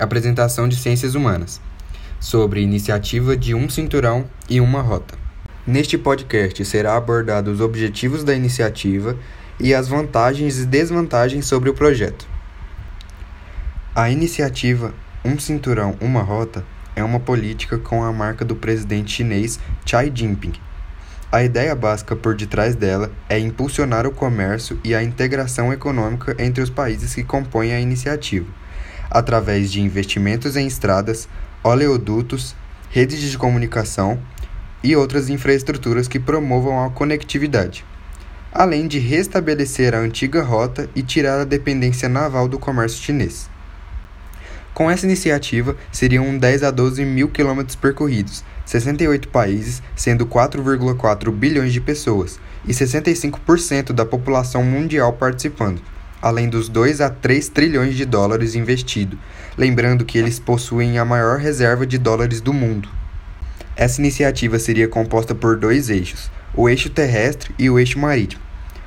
Apresentação de Ciências Humanas, sobre iniciativa de um cinturão e uma rota. Neste podcast será abordado os objetivos da iniciativa e as vantagens e desvantagens sobre o projeto. A iniciativa Um Cinturão, Uma Rota é uma política com a marca do presidente chinês Xi Jinping. A ideia básica por detrás dela é impulsionar o comércio e a integração econômica entre os países que compõem a iniciativa, através de investimentos em estradas, oleodutos, redes de comunicação e outras infraestruturas que promovam a conectividade, além de restabelecer a antiga rota e tirar a dependência naval do comércio chinês. Com essa iniciativa, seriam 10 a 12 mil quilômetros percorridos, 68 países, sendo 4,4 bilhões de pessoas, e 65% da população mundial participando, além dos 2 a 3 trilhões de dólares investidos, lembrando que eles possuem a maior reserva de dólares do mundo. Essa iniciativa seria composta por dois eixos, o eixo terrestre e o eixo marítimo.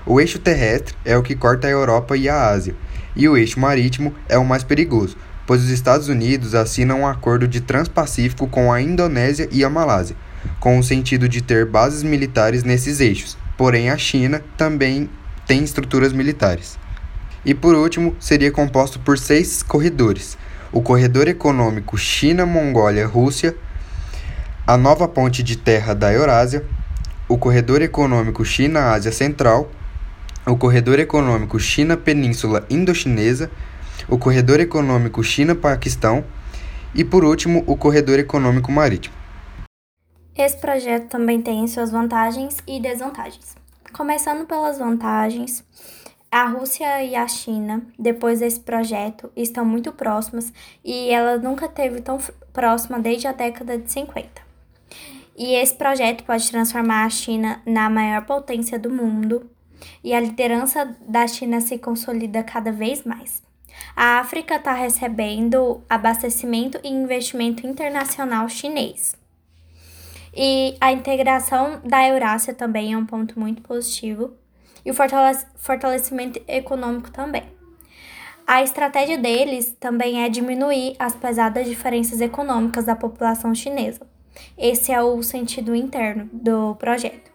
O eixo terrestre é o que corta a Europa e a Ásia, e o eixo marítimo é o mais perigoso, pois os Estados Unidos assinam um acordo de Transpacífico com a Indonésia e a Malásia, com o sentido de ter bases militares nesses eixos, porém a China também tem estruturas militares. E por último, seria composto por seis corredores: o corredor econômico China-Mongólia-Rússia, a nova ponte de terra da Eurásia, o corredor econômico China-Ásia Central, o corredor econômico China-Península Indochinesa o Corredor Econômico China-Paquistão e, por último, o Corredor Econômico Marítimo. Esse projeto também tem suas vantagens e desvantagens. Começando pelas vantagens, a Rússia e a China, depois desse projeto, estão muito próximas e ela nunca teve tão próxima desde a década de 50. E esse projeto pode transformar a China na maior potência do mundo e a liderança da China se consolida cada vez mais. A África está recebendo abastecimento e investimento internacional chinês. E a integração da Eurásia também é um ponto muito positivo. E o fortalecimento econômico também. A estratégia deles também é diminuir as pesadas diferenças econômicas da população chinesa. Esse é o sentido interno do projeto.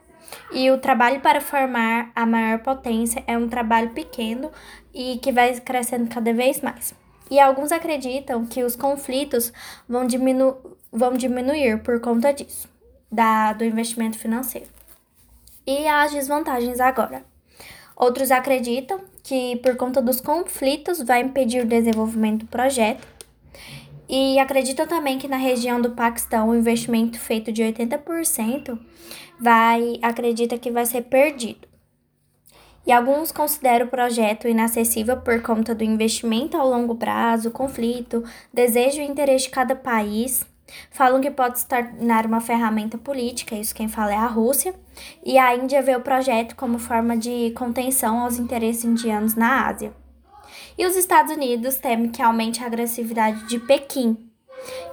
E o trabalho para formar a maior potência é um trabalho pequeno e que vai crescendo cada vez mais. E alguns acreditam que os conflitos vão, diminu vão diminuir por conta disso, da, do investimento financeiro. E as desvantagens agora. Outros acreditam que por conta dos conflitos vai impedir o desenvolvimento do projeto e acreditam também que na região do Paquistão o investimento feito de 80% vai acredita que vai ser perdido. E alguns consideram o projeto inacessível por conta do investimento ao longo prazo, conflito, desejo e interesse de cada país. Falam que pode se tornar uma ferramenta política, isso quem fala é a Rússia, e a Índia vê o projeto como forma de contenção aos interesses indianos na Ásia. E os Estados Unidos temem que aumente a agressividade de Pequim.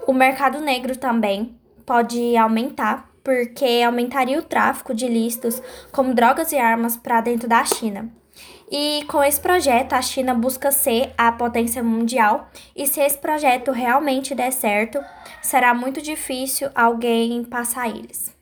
O mercado negro também pode aumentar, porque aumentaria o tráfico de listos como drogas e armas para dentro da China. E com esse projeto, a China busca ser a potência mundial, e se esse projeto realmente der certo, será muito difícil alguém passar eles.